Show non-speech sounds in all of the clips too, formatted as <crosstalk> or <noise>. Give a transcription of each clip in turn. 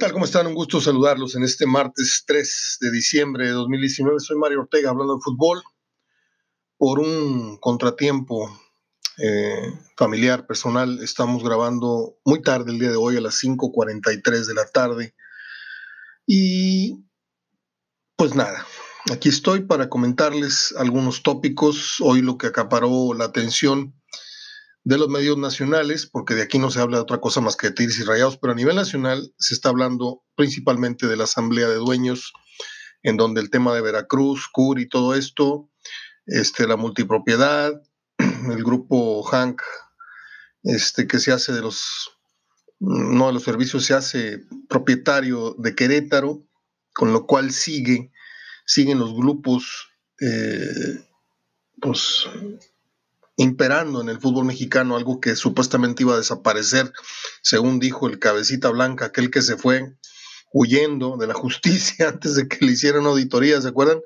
tal? ¿Cómo están? Un gusto saludarlos en este martes 3 de diciembre de 2019. Soy Mario Ortega hablando de fútbol. Por un contratiempo eh, familiar, personal, estamos grabando muy tarde el día de hoy a las 5.43 de la tarde. Y pues nada, aquí estoy para comentarles algunos tópicos. Hoy lo que acaparó la atención de los medios nacionales, porque de aquí no se habla de otra cosa más que de tiros y rayados, pero a nivel nacional se está hablando principalmente de la Asamblea de Dueños, en donde el tema de Veracruz, CUR y todo esto, este, la multipropiedad, <clears throat> el grupo Hank, este, que se hace de los, no de los servicios, se hace propietario de Querétaro, con lo cual sigue, siguen los grupos, eh, pues imperando en el fútbol mexicano, algo que supuestamente iba a desaparecer, según dijo el cabecita blanca, aquel que se fue huyendo de la justicia <laughs> antes de que le hicieran auditoría, ¿se acuerdan?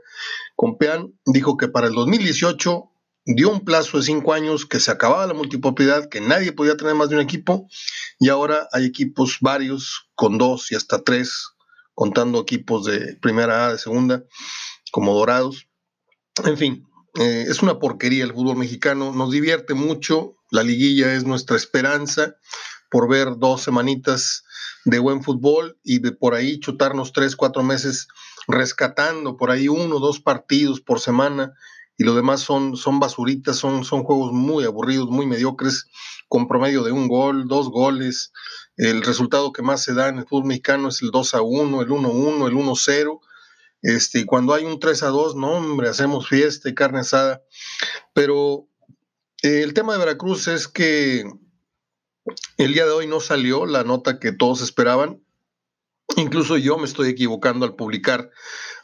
Compean dijo que para el 2018 dio un plazo de cinco años, que se acababa la multipropiedad, que nadie podía tener más de un equipo, y ahora hay equipos varios, con dos y hasta tres, contando equipos de primera A, de segunda, como Dorados. En fin, eh, es una porquería el fútbol mexicano, nos divierte mucho, la liguilla es nuestra esperanza por ver dos semanitas de buen fútbol y de por ahí chutarnos tres, cuatro meses rescatando por ahí uno, dos partidos por semana y lo demás son, son basuritas, son, son juegos muy aburridos, muy mediocres, con promedio de un gol, dos goles. El resultado que más se da en el fútbol mexicano es el 2 a 1, el 1 a 1, el 1 a 0 este, cuando hay un 3 a 2, no, hombre, hacemos fiesta y carne asada. Pero eh, el tema de Veracruz es que el día de hoy no salió la nota que todos esperaban. Incluso yo me estoy equivocando al publicar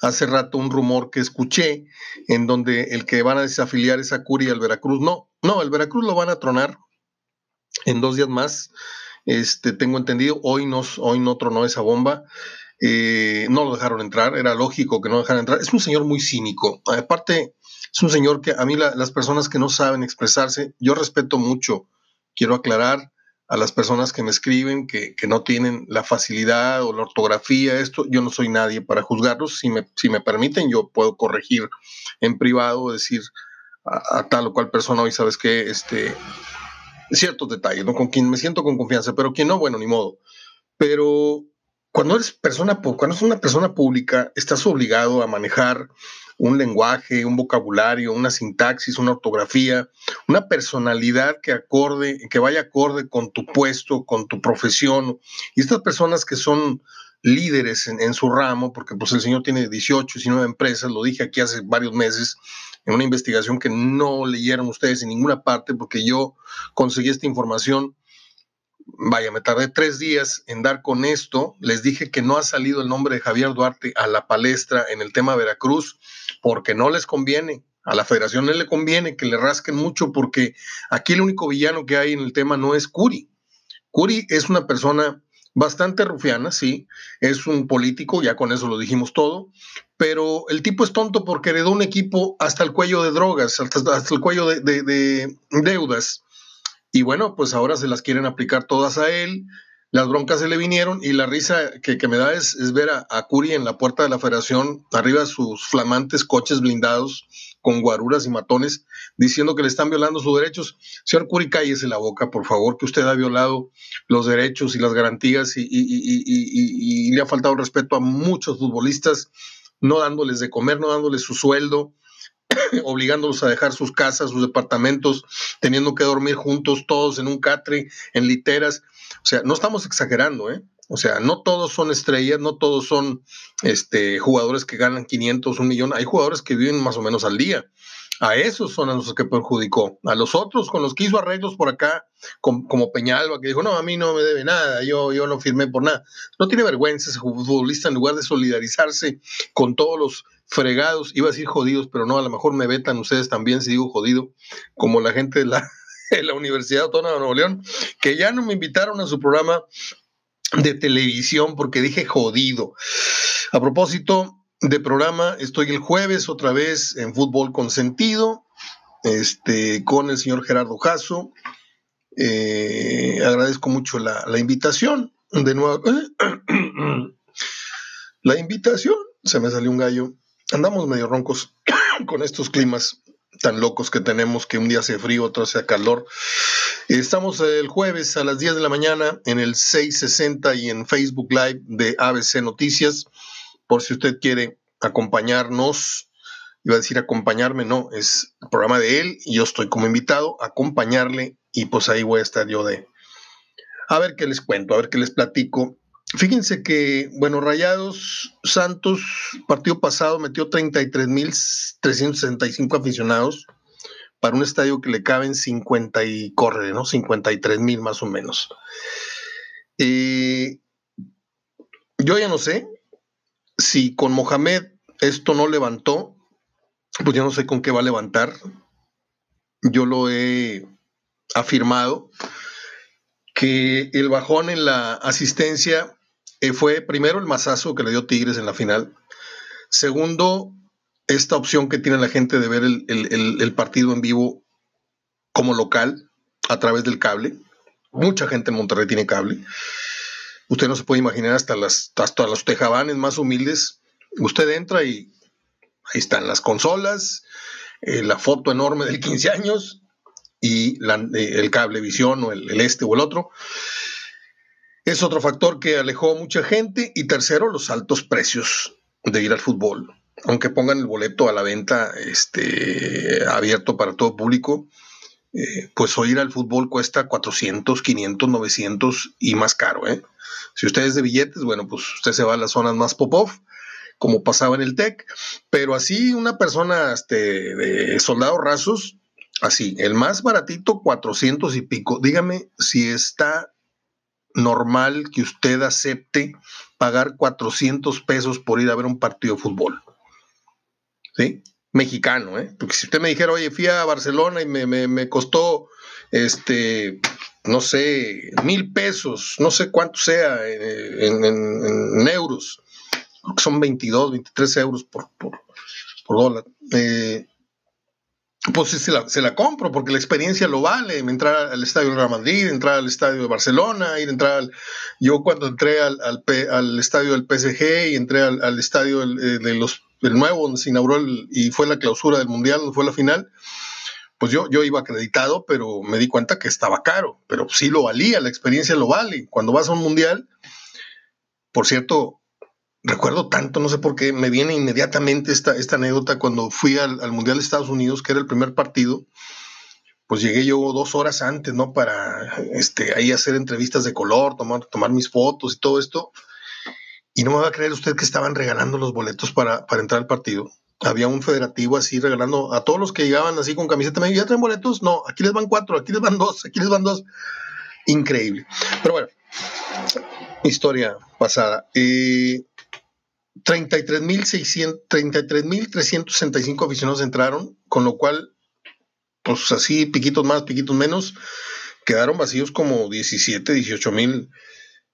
hace rato un rumor que escuché en donde el que van a desafiliar es a al Veracruz. No, no, el Veracruz lo van a tronar en dos días más. Este, tengo entendido, hoy no, hoy no tronó esa bomba. Eh, no lo dejaron entrar, era lógico que no dejaran entrar. Es un señor muy cínico. Aparte, es un señor que a mí las personas que no saben expresarse, yo respeto mucho, quiero aclarar a las personas que me escriben que, no tienen la facilidad o la ortografía, esto, yo no soy nadie para juzgarlos, si me, si me permiten yo puedo corregir en privado, decir a, tal o cual persona, hoy sabes que, este, ciertos detalles, ¿no? con quien me siento con confianza, pero quien no, bueno, ni modo. Pero cuando eres persona, cuando es una persona pública, estás obligado a manejar un lenguaje, un vocabulario, una sintaxis, una ortografía, una personalidad que acorde, que vaya acorde con tu puesto, con tu profesión. Y estas personas que son líderes en, su ramo, porque pues el señor tiene 18, 19 empresas, lo dije aquí hace varios meses, en una investigación que no leyeron ustedes en ninguna parte, porque yo conseguí esta información vaya, me tardé tres días en dar con esto. Les dije que no ha salido el nombre de Javier Duarte a la palestra en el tema Veracruz porque no les conviene. A la federación no le conviene que le rasquen mucho porque aquí el único villano que hay en el tema no es Curi. Curi es una persona bastante rufiana, sí, es un político, ya con eso lo dijimos todo, pero el tipo es tonto porque heredó un equipo hasta el cuello de drogas, hasta, el cuello de deudas y bueno, pues ahora se las quieren aplicar todas a él. Las broncas se le vinieron y la risa que, me da es, ver a, Curi en la puerta de la federación, arriba sus flamantes coches blindados con guaruras y matones, diciendo que le están violando sus derechos. Señor Curi, cállese la boca, por favor, que usted ha violado los derechos y las garantías y, y le ha faltado respeto a muchos futbolistas, no dándoles de comer, no dándoles su sueldo, <coughs> obligándolos a dejar sus casas, sus departamentos, teniendo que dormir juntos todos en un catre, en literas. O sea, no estamos exagerando, ¿eh? O sea, no todos son estrellas, no todos son este, jugadores que ganan 500, un millón. Hay jugadores que viven más o menos al día. A esos son a los que perjudicó. A los otros, con los que hizo arreglos por acá, como, Peñalba, que dijo, no, a mí no me debe nada, yo, yo no firmé por nada. No tiene vergüenza ese futbolista en lugar de solidarizarse con todos los fregados, iba a decir jodidos, pero no, a lo mejor me vetan ustedes también si digo jodido, como la gente de la, <laughs> de la Universidad Autónoma de Nuevo León, que ya no me invitaron a su programa de televisión porque dije jodido. A propósito, de programa. Estoy el jueves otra vez en Fútbol con Sentido, este, con el señor Gerardo Jasso. Eh, agradezco mucho la, invitación. de nuevo. <coughs> La invitación, se me salió un gallo. Andamos medio roncos <coughs> con estos climas tan locos que tenemos, que un día hace frío, otro hace calor. Estamos el jueves a las 10 de la mañana en el 660 y en Facebook Live de ABC Noticias, por si usted quiere acompañarnos. Iba a decir acompañarme, no, es el programa de él y yo estoy como invitado a acompañarle y pues ahí voy a estar yo de... A ver qué les cuento, a ver qué les platico. Fíjense que, bueno, Rayados Santos, partido pasado, metió 33.365 aficionados para un estadio que le caben 50 y corre, ¿no? 53 mil más o menos. Eh, yo ya no sé si con Mohamed esto no levantó, pues ya no sé con qué va a levantar. Yo lo he afirmado que el bajón en la asistencia eh, fue primero el masazo que le dio Tigres en la final. Segundo, esta opción que tiene la gente de ver el, partido en vivo como local a través del cable. Mucha gente en Monterrey tiene cable. Usted no se puede imaginar hasta, las, hasta los tejabanes más humildes. Usted entra y ahí están las consolas, eh, la foto enorme del 15 años y eh, el cablevisión o el, este o el otro. Es otro factor que alejó a mucha gente. Y tercero, los altos precios de ir al fútbol. Aunque pongan el boleto a la venta este, abierto para todo público, eh, pues ir al fútbol cuesta 400, 500, 900 y más caro. ¿eh? Si usted es de billetes, bueno, pues usted se va a las zonas más pop-off, como pasaba en el TEC. Pero así una persona este, de soldados rasos, así, el más baratito, 400 y pico. Dígame si está normal que usted acepte pagar 400 pesos por ir a ver un partido de fútbol. ¿Sí? Mexicano, ¿eh? Porque si usted me dijera, oye, fui a Barcelona y me, costó, este, no sé, mil pesos, no sé cuánto sea eh, en, euros, son 22, 23 euros por, por, dólar. Eh, pues se la, se la, compro porque la experiencia lo vale. Entrar al estadio del Real Madrid, entrar al estadio de Barcelona, ir entrar al, Yo cuando entré al, al, estadio del PSG y entré al, estadio eh, de los, del nuevo, donde se inauguró y fue la clausura del Mundial, donde fue la final, pues yo, yo iba acreditado, pero me di cuenta que estaba caro. Pero sí lo valía, la experiencia lo vale. Cuando vas a un Mundial, por cierto, recuerdo tanto, no sé por qué, me viene inmediatamente esta, esta anécdota cuando fui al, Mundial de Estados Unidos, que era el primer partido, pues llegué yo dos horas antes, ¿no? Para este, ahí hacer entrevistas de color, tomar, tomar mis fotos y todo esto. Y no me va a creer usted que estaban regalando los boletos para, para entrar al partido. Había un federativo así regalando a todos los que llegaban así con camiseta. ¿ya traen boletos? No, aquí les van cuatro, aquí les van dos, aquí les van dos. Increíble. Pero bueno, historia pasada. Eh, 33.365 aficionados entraron, con lo cual, pues así, piquitos más, piquitos menos, quedaron vacíos como 17, 18 mil,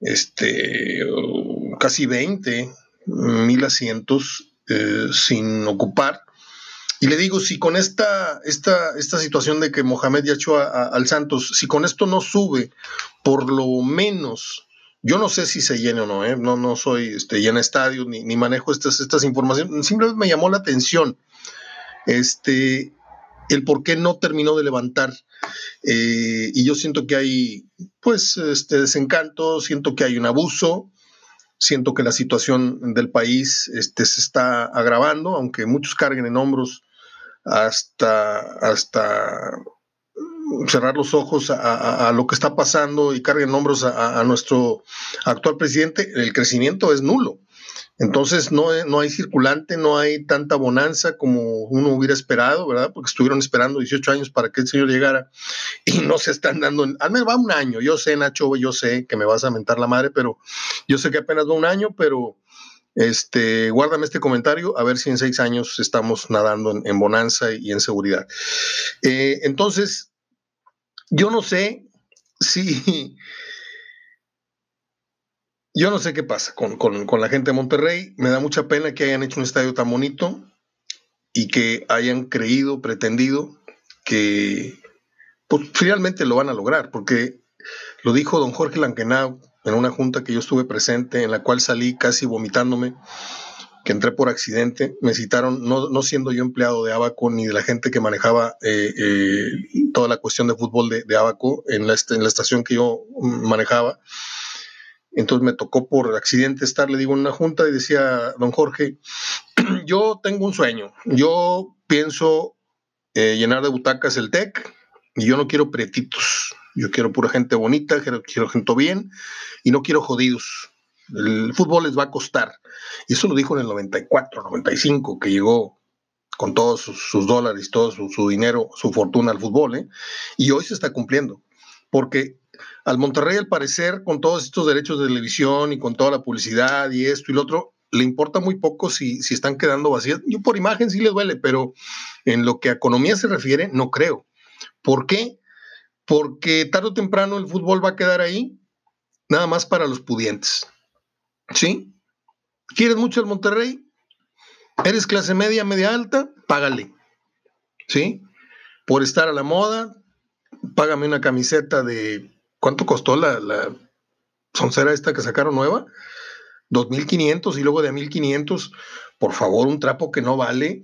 este, casi 20 mil asientos eh, sin ocupar. Y le digo, si con esta, esta, esta situación de que Mohamed ya echó al Santos, si con esto no sube por lo menos yo no sé si se llene o no, ¿eh? no, no soy este, llena estadio ni, ni, manejo estas, estas informaciones. Simplemente me llamó la atención este, el por qué no terminó de levantar. Eh, y yo siento que hay, pues, este desencanto, siento que hay un abuso, siento que la situación del país este, se está agravando, aunque muchos carguen en hombros hasta, hasta cerrar los ojos a, lo que está pasando y carguen hombros a, nuestro actual presidente, el crecimiento es nulo. Entonces no, no hay circulante, no hay tanta bonanza como uno hubiera esperado, ¿verdad? Porque estuvieron esperando 18 años para que el señor llegara y no se están dando, al menos va un año. Yo sé, Nacho, yo sé que me vas a mentar la madre, pero yo sé que apenas va un año, pero este, guárdame este comentario a ver si en seis años estamos nadando en, bonanza y en seguridad. Eh, entonces, yo no sé si... Yo no sé qué pasa con, la gente de Monterrey. Me da mucha pena que hayan hecho un estadio tan bonito y que hayan creído, pretendido que pues, finalmente lo van a lograr, porque lo dijo don Jorge Lankenau en una junta que yo estuve presente, en la cual salí casi vomitándome, que entré por accidente. Me citaron, no, siendo yo empleado de Abaco ni de la gente que manejaba eh, eh, toda la cuestión de fútbol de, Abaco en la, en la estación que yo manejaba. Entonces me tocó por accidente estar, le digo, en una junta y decía, don Jorge, <clears throat> yo tengo un sueño. Yo pienso eh, llenar de butacas el TEC y yo no quiero pretitos. Yo quiero pura gente bonita, quiero, quiero gente bien y no quiero jodidos. El fútbol les va a costar. Y eso lo dijo en el 94, 95, que llegó con todos sus, dólares, todo su, dinero, su fortuna al fútbol. ¿eh? Y hoy se está cumpliendo. Porque al Monterrey, al parecer, con todos estos derechos de televisión y con toda la publicidad y esto y lo otro, le importa muy poco si, si están quedando vacías. Yo por imagen sí les duele, pero en lo que a economía se refiere, no creo. ¿Por qué? Porque tarde o temprano el fútbol va a quedar ahí, nada más para los pudientes. ¿Sí? ¿Quieres mucho el Monterrey? ¿Eres clase media, media alta? Págale. ¿Sí? Por estar a la moda, págame una camiseta de. ¿Cuánto costó la, la soncera esta que sacaron nueva? 2.500 y luego de 1.500. Por favor, un trapo que no vale,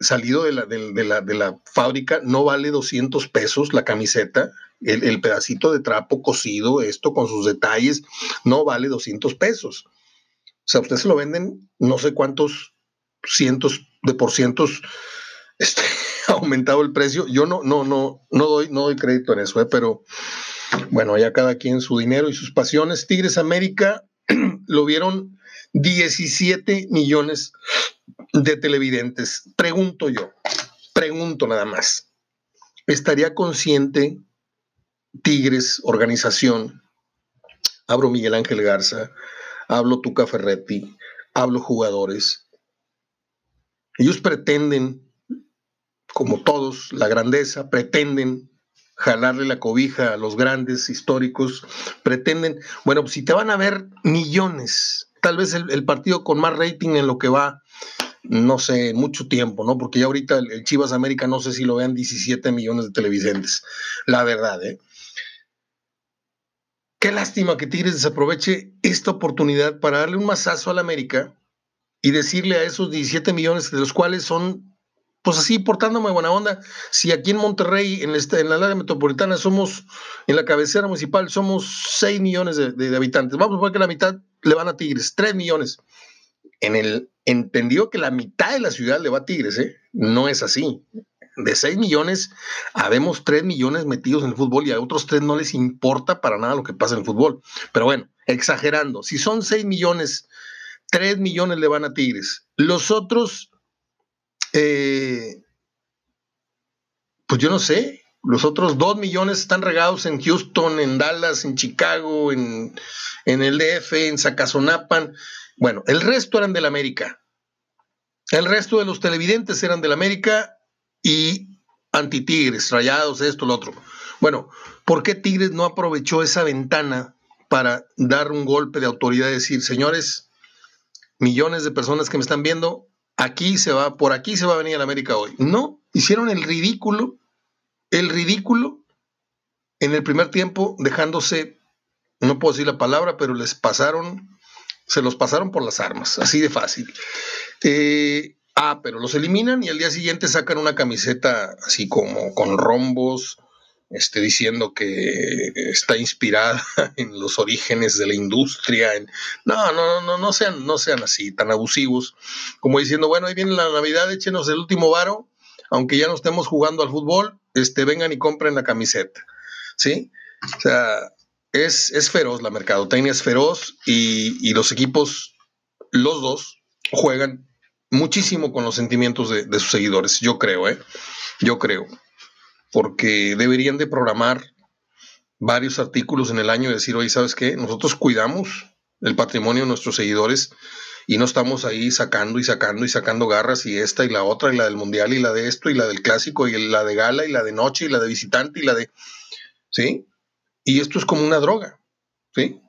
salido de la, de, la, de la fábrica, no vale 200 pesos la camiseta. El, pedacito de trapo cosido, esto con sus detalles, no vale 200 pesos. O sea, ustedes se lo venden no sé cuántos cientos de por cientos este, <laughs> aumentado el precio. Yo no, no, no, no doy, no doy crédito en eso, ¿eh? pero bueno, ya cada quien su dinero y sus pasiones. Tigres América <clears throat> lo vieron 17 millones de televidentes. Pregunto yo, pregunto nada más. ¿Estaría consciente Tigres, organización? Abro Miguel Ángel Garza, hablo Tuca Ferretti, hablo jugadores. Ellos pretenden, como todos, la grandeza, pretenden jalarle la cobija a los grandes históricos, pretenden, bueno, si te van a ver millones, tal vez el, partido con más rating en lo que va, no sé, mucho tiempo, ¿no? Porque ya ahorita el, Chivas América no sé si lo vean 17 millones de televidentes, la verdad, ¿eh? Qué lástima que Tigres desaproveche esta oportunidad para darle un masazo al América y decirle a esos 17 millones, de los cuales son, pues así, portándome buena onda, si aquí en Monterrey, en, este, en la área metropolitana, somos, en la cabecera municipal, somos 6 millones de, habitantes. Vamos a ver que la mitad le van a Tigres, 3 millones. En el entendido que la mitad de la ciudad le va a Tigres, ¿eh? No es así de 6 millones, habemos 3 millones metidos en el fútbol y a otros 3 no les importa para nada lo que pasa en el fútbol. Pero bueno, exagerando, si son 6 millones, 3 millones le van a Tigres. Los otros, eh, pues yo no sé, los otros 2 millones están regados en Houston, en Dallas, en Chicago, en, en el DF, en Zacazonapan. Bueno, el resto eran del América. El resto de los televidentes eran del América y anti-Tigres, rayados, esto, lo otro. Bueno, ¿por qué Tigres no aprovechó esa ventana para dar un golpe de autoridad y decir, señores, millones de personas que me están viendo, aquí se va, por aquí se va a venir a América hoy? No, hicieron el ridículo, el ridículo en el primer tiempo, dejándose, no puedo decir la palabra, pero les pasaron, se los pasaron por las armas, así de fácil. Eh, Ah, pero los eliminan y al día siguiente sacan una camiseta así como con rombos, este, diciendo que está inspirada <laughs> en los orígenes de la industria. no, no, no, no sean, no sean así, tan abusivos, como diciendo, bueno, ahí viene la Navidad, échenos el último varo, aunque ya no estemos jugando al fútbol, este, vengan y compren la camiseta. ¿Sí? O sea, es, es feroz la mercadotecnia, es feroz y, y los equipos, los dos, juegan muchísimo con los sentimientos de, sus seguidores, yo creo, ¿eh? Yo creo. Porque deberían de programar varios artículos en el año y decir, oye, ¿sabes qué? Nosotros cuidamos el patrimonio de nuestros seguidores y no estamos ahí sacando y sacando y sacando garras y esta y la otra y la del mundial y la de esto y la del clásico y la de gala y la de noche y la de visitante y la de... ¿Sí? Y esto es como una droga, ¿sí?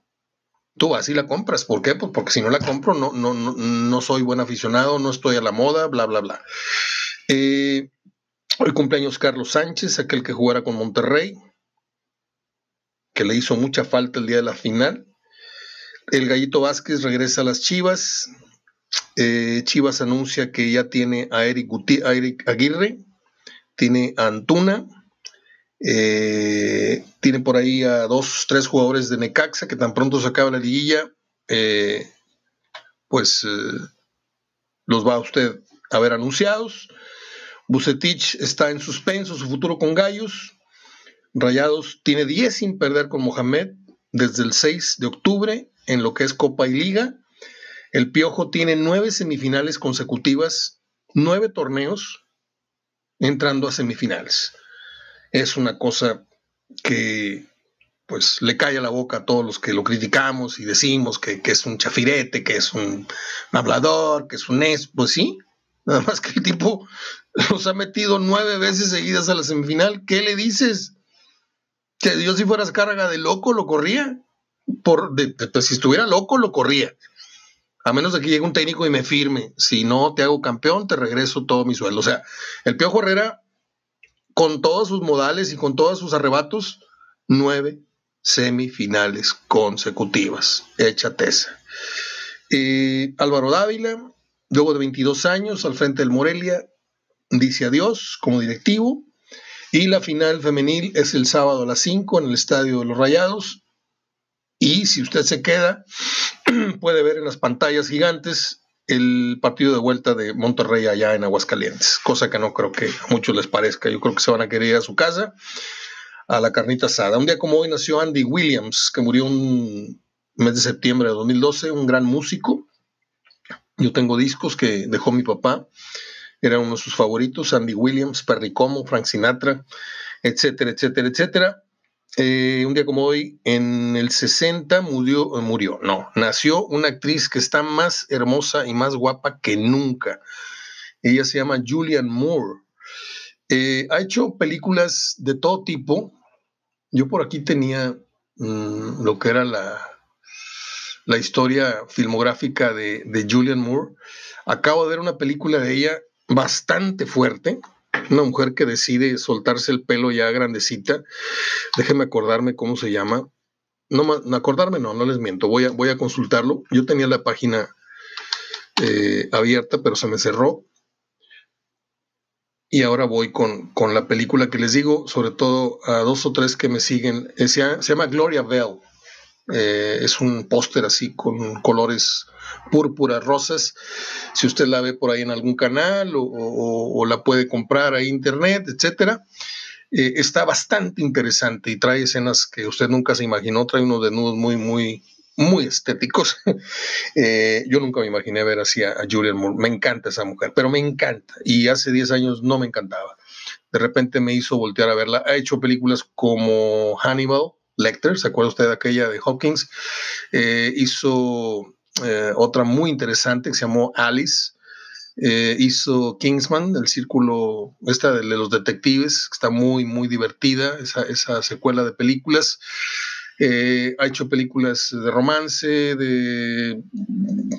tú vas y la compras. ¿Por qué? Pues porque si no la compro, no, no, no, soy buen aficionado, no estoy a la moda, bla, bla, bla. Eh, hoy cumpleaños Carlos Sánchez, aquel que jugara con Monterrey, que le hizo mucha falta el día de la final. El Gallito Vázquez regresa a las Chivas. Eh, Chivas anuncia que ya tiene a Eric, Aguirre, tiene a Antuna, eh, tiene por ahí a dos, tres jugadores de Necaxa que tan pronto se acaba la liguilla, eh, pues los va usted a ver anunciados. Bucetich está en suspenso, su futuro con Gallos. Rayados tiene 10 sin perder con Mohamed desde el 6 de octubre en lo que es Copa y Liga. El Piojo tiene nueve semifinales consecutivas, nueve torneos entrando a semifinales. Es una cosa que pues le cae a la boca a todos los que lo criticamos y decimos que, es un chafirete, que es un hablador, que es un es, pues sí, nada más que el tipo los ha metido nueve veces seguidas a la semifinal. ¿Qué le dices? Que Dios si fueras carga de loco lo corría. Por, pues, si estuviera loco lo corría. A menos de que llegue un técnico y me firme. Si no te hago campeón, te regreso todo mi sueldo. O sea, el Piojo Herrera, con todos sus modales y con todos sus arrebatos, nueve semifinales consecutivas. Échate esa. Álvaro Dávila, luego de 22 años al frente del Morelia, dice adiós como directivo. Y la final femenil es el sábado a las 5 en el Estadio de los Rayados. Y si usted se queda, <clears throat> puede ver en las pantallas gigantes el partido de vuelta de Monterrey allá en Aguascalientes, cosa que no creo que a muchos les parezca. Yo creo que se van a querer ir a su casa a la carnita asada. Un día como hoy nació Andy Williams, que murió un mes de septiembre de 2012, un gran músico. Yo tengo discos que dejó mi papá era uno de sus favoritos, Andy Williams, Perry Como, Frank Sinatra, etcétera, etcétera, etcétera. Eh, un día como hoy, en el 60 murió, murió, no, nació una actriz que está más hermosa y más guapa que nunca. Ella se llama Julian Moore. Eh, ha hecho películas de todo tipo. Yo por aquí tenía mm, lo que era la, la historia filmográfica de, de Julian Moore. Acabo de ver una película de ella bastante fuerte, una mujer que decide soltarse el pelo ya grandecita. Déjenme acordarme cómo se llama. No, acordarme, no, no les miento, voy a, voy a consultarlo. Yo tenía la página eh, abierta, pero se me cerró. Y ahora voy con, la película que les digo, sobre todo a dos o tres que me siguen. Se, llama Gloria Bell. Eh, es un póster así con colores púrpuras rosas. Si usted la ve por ahí en algún canal o, la puede comprar ahí internet, etcétera. Eh, está bastante interesante y trae escenas que usted nunca se imaginó, trae unos desnudos muy, muy, muy estéticos. <laughs> Eh, yo nunca me imaginé ver así a, Julian Moore. Me encanta esa mujer, pero me encanta. Y hace 10 años no me encantaba. De repente me hizo voltear a verla. Ha hecho películas como Hannibal Lecter, ¿se acuerda usted de aquella de Hawkins? Eh, hizo eh, otra muy interesante que se llamó Alice. Eh, hizo Kingsman, el círculo, esta de, los detectives, está muy, muy divertida, esa, secuela de películas. Eh, ha hecho películas de romance, de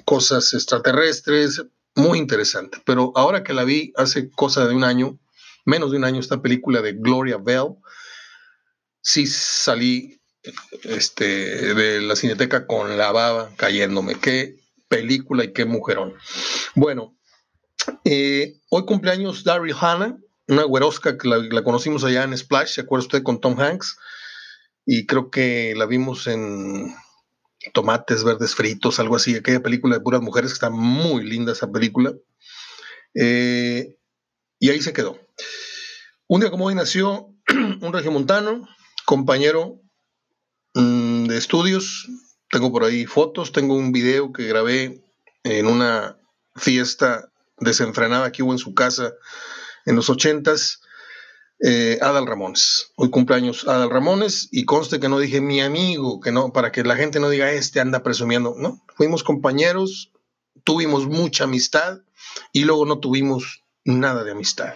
cosas extraterrestres, muy interesante. Pero ahora que la vi hace cosa de un año, menos de un año, esta película de Gloria Bell, sí salí este, de la cineteca con la baba cayéndome. Qué película y qué mujerón. Bueno, eh, hoy cumpleaños Daryl Hannah, una güerosca que la, conocimos allá en Splash, ¿se acuerda usted con Tom Hanks? Y creo que la vimos en Tomates Verdes Fritos, algo así, aquella película de puras mujeres, que está muy linda esa película. Eh, y ahí se quedó. Un día como hoy nació <clears throat> un regiomontano, compañero Mm, de estudios. Tengo por ahí fotos, tengo un video que grabé en una fiesta desenfrenada que hubo en su casa en los ochentas. Eh, Adal Ramones. Hoy cumpleaños Adal Ramones y conste que no dije mi amigo, que no, para que la gente no diga este anda presumiendo, ¿no? Fuimos compañeros, tuvimos mucha amistad y luego no tuvimos nada de amistad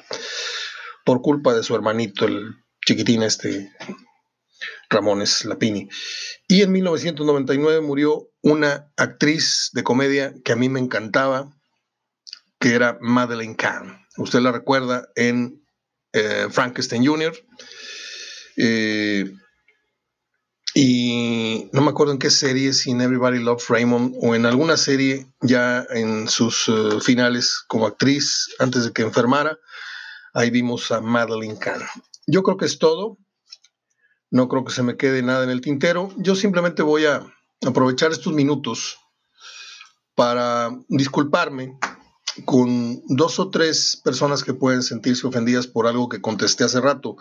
por culpa de su hermanito, el chiquitín este Ramones Lapini. Y en 1999 murió una actriz de comedia que a mí me encantaba, que era Madeleine Kahn. Usted la recuerda en eh, Frankenstein Jr. Eh, y no me acuerdo en qué serie, sin Everybody Loves Raymond, o en alguna serie ya en sus eh, finales como actriz, antes de que enfermara, ahí vimos a Madeline Kahn. Yo creo que es todo. No creo que se me quede nada en el tintero. Yo simplemente voy a aprovechar estos minutos para disculparme con dos o tres personas que pueden sentirse ofendidas por algo que contesté hace rato.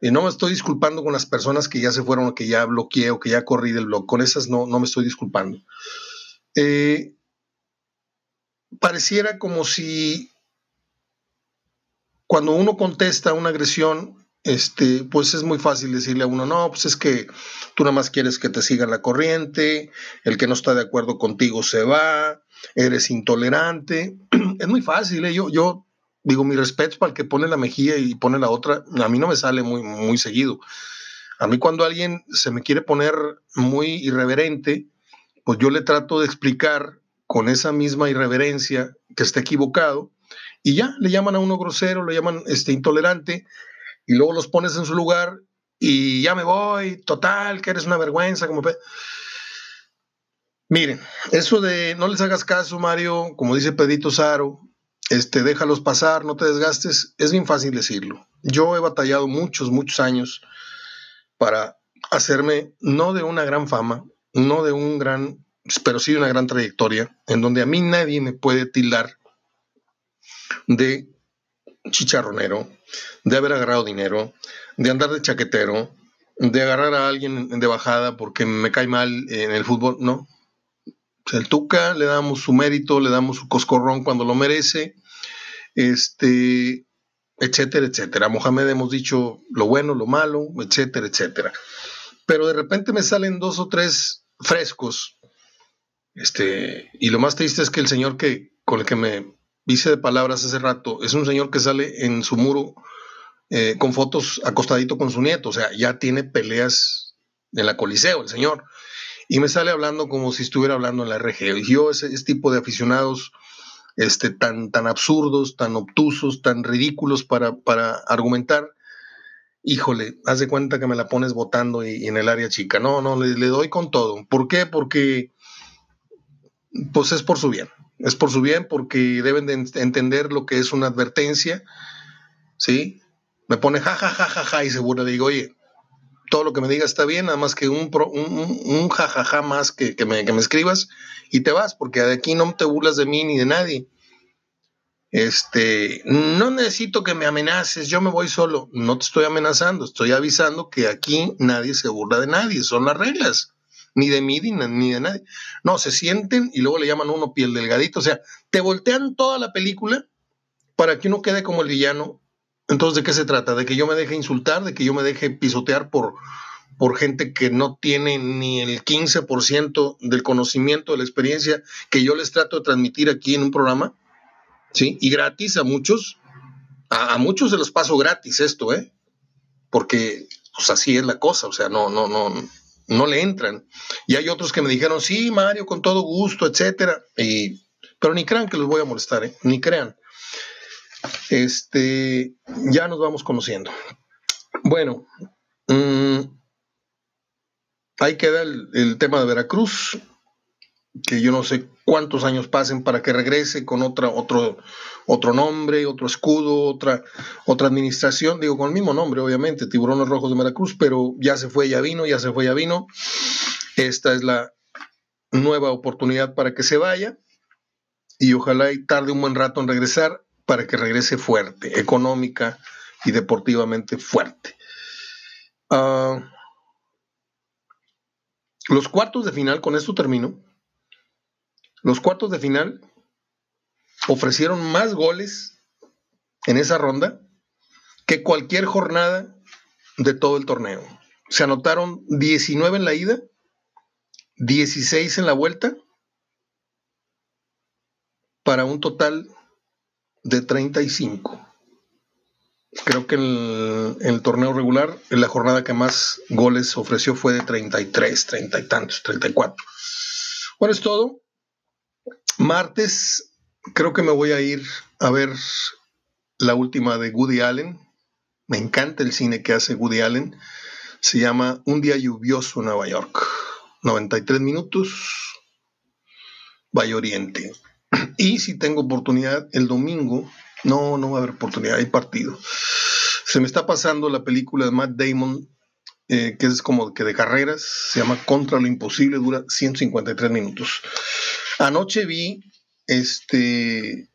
Y no me estoy disculpando con las personas que ya se fueron o que ya bloqueé o que ya corrí del blog. Con esas no, no me estoy disculpando. Eh, pareciera como si cuando uno contesta una agresión, este, pues es muy fácil decirle a uno, no, pues es que tú nada más quieres que te sigan la corriente, el que no está de acuerdo contigo se va, eres intolerante. <clears throat> es muy fácil, ¿eh? yo, yo digo, mi respeto para el que pone la mejilla y pone la otra, a mí no me sale muy, muy seguido. A mí cuando alguien se me quiere poner muy irreverente, pues yo le trato de explicar con esa misma irreverencia que está equivocado y ya le llaman a uno grosero, le llaman este, intolerante y luego los pones en su lugar y ya me voy, total, que eres una vergüenza. Como Miren, eso de no les hagas caso, Mario, como dice Pedrito Saro, este, déjalos pasar, no te desgastes, es bien fácil decirlo. Yo he batallado muchos, muchos años para hacerme, no de una gran fama, no de un gran, pero sí de una gran trayectoria, en donde a mí nadie me puede tildar de chicharronero, de haber agarrado dinero, de andar de chaquetero, de agarrar a alguien de bajada porque me cae mal en el fútbol, no, el Tuca le damos su mérito, le damos su coscorrón cuando lo merece, este, etcétera, etcétera. Mohamed hemos dicho lo bueno, lo malo, etcétera, etcétera. Pero de repente me salen dos o tres frescos, este, y lo más triste es que el señor que, con el que me hice de palabras hace rato, es un señor que sale en su muro eh, con fotos acostadito con su nieto, o sea, ya tiene peleas en la Coliseo, el señor y me sale hablando como si estuviera hablando en la RG. Y yo, ese, tipo de aficionados este, tan, tan absurdos, tan obtusos, tan ridículos para, para argumentar, híjole, haz de cuenta que me la pones votando y, en el área chica. No, no, le, doy con todo. ¿Por qué? Porque pues es por su bien. Es por su bien porque deben de entender lo que es una advertencia. ¿Sí? Me pone ja, ja, ja, ja, ja y seguro le digo, oye, todo lo que me digas está bien, nada más que un, un, jajaja más que, me, escribas y te vas, porque de aquí no te burlas de mí ni de nadie. Este, no necesito que me amenaces, yo me voy solo. No te estoy amenazando, estoy avisando que aquí nadie se burla de nadie, son las reglas, ni de mí ni, de nadie. No, se sienten y luego le llaman a uno piel delgadito, o sea, te voltean toda la película para que uno quede como el villano entonces, ¿de qué se trata? ¿De que yo me deje insultar? ¿De que yo me deje pisotear por, por gente que no tiene ni el 15% del conocimiento, de la experiencia que yo les trato de transmitir aquí en un programa? ¿Sí? Y gratis a muchos. A, muchos se los paso gratis esto, ¿eh? Porque pues así es la cosa, o sea, no, no, no, no le entran. Y hay otros que me dijeron, sí, Mario, con todo gusto, etcétera. Y, pero ni crean que los voy a molestar, ¿eh? Ni crean. Este, ya nos vamos conociendo. Bueno, mm, ahí queda el, tema de Veracruz, que yo no sé cuántos años pasen para que regrese con otra, otro, otro nombre, otro escudo, otra, otra administración, digo con el mismo nombre, obviamente, Tiburones Rojos de Veracruz, pero ya se fue, ya vino, ya se fue, ya vino. Esta es la nueva oportunidad para que se vaya y ojalá y tarde un buen rato en regresar para que regrese fuerte, económica y deportivamente fuerte. Ah, los cuartos de final, con esto termino, los cuartos de final ofrecieron más goles en esa ronda que cualquier jornada de todo el torneo. Se anotaron 19 en la ida, 16 en la vuelta, para un total de 35. Creo que en el, torneo regular, la jornada que más goles ofreció fue de 33, 30 y tantos, 34. Bueno, es todo. Martes, creo que me voy a ir a ver la última de Woody Allen. Me encanta el cine que hace Woody Allen. Se llama Un día lluvioso en Nueva York. 93 minutos. Valle Oriente. <clears throat> Y si tengo oportunidad el domingo, no, no va a haber oportunidad, hay partido. Se me está pasando la película de Matt Damon, eh, que es como que de carreras, se llama Contra lo Imposible, dura 153 minutos. Anoche vi este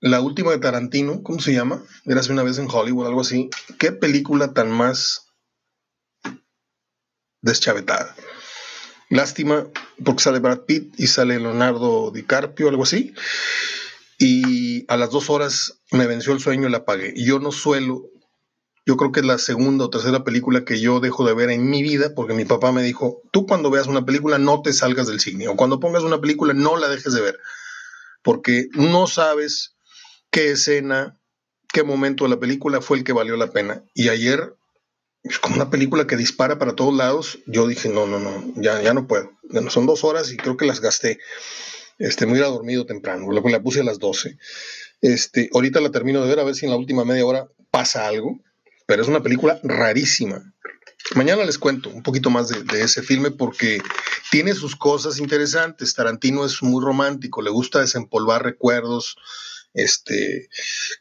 la última de Tarantino, ¿cómo se llama? Hace una vez en Hollywood, algo así. ¿Qué película tan más deschavetada? Lástima, porque sale Brad Pitt y sale Leonardo DiCaprio, algo así. Y a las dos horas me venció el sueño y la apagué. Yo no suelo, yo creo que es la segunda o tercera película que yo dejo de ver en mi vida, porque mi papá me dijo, tú cuando veas una película no te salgas del cine, o cuando pongas una película no la dejes de ver, porque no sabes qué escena, qué momento de la película fue el que valió la pena. Y ayer es como una película que dispara para todos lados. Yo dije, no, no, no, ya, ya no puedo. Son dos horas y creo que las gasté. Este, me hubiera dormido temprano, la puse a las 12. Este, ahorita la termino de ver a ver si en la última media hora pasa algo, pero es una película rarísima. Mañana les cuento un poquito más de, ese filme porque tiene sus cosas interesantes. Tarantino es muy romántico, le gusta desempolvar recuerdos, este,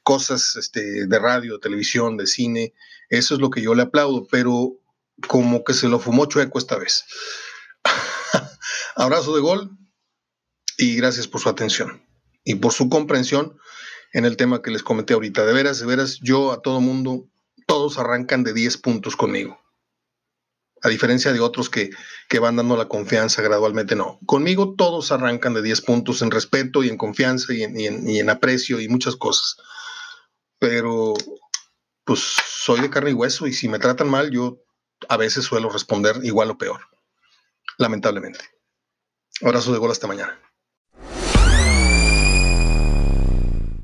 cosas este, de radio, televisión, de cine. Eso es lo que yo le aplaudo, pero como que se lo fumó chueco esta vez. <laughs> Abrazo de gol y gracias por su atención y por su comprensión en el tema que les comenté ahorita. De veras, de veras, yo a todo mundo, todos arrancan de 10 puntos conmigo. A diferencia de otros que, que van dando la confianza gradualmente, no. Conmigo todos arrancan de 10 puntos en respeto y en confianza y en, en, y en aprecio y muchas cosas. Pero pues soy de carne y hueso y si me tratan mal, yo a veces suelo responder igual o peor, lamentablemente. Abrazo de gol hasta mañana.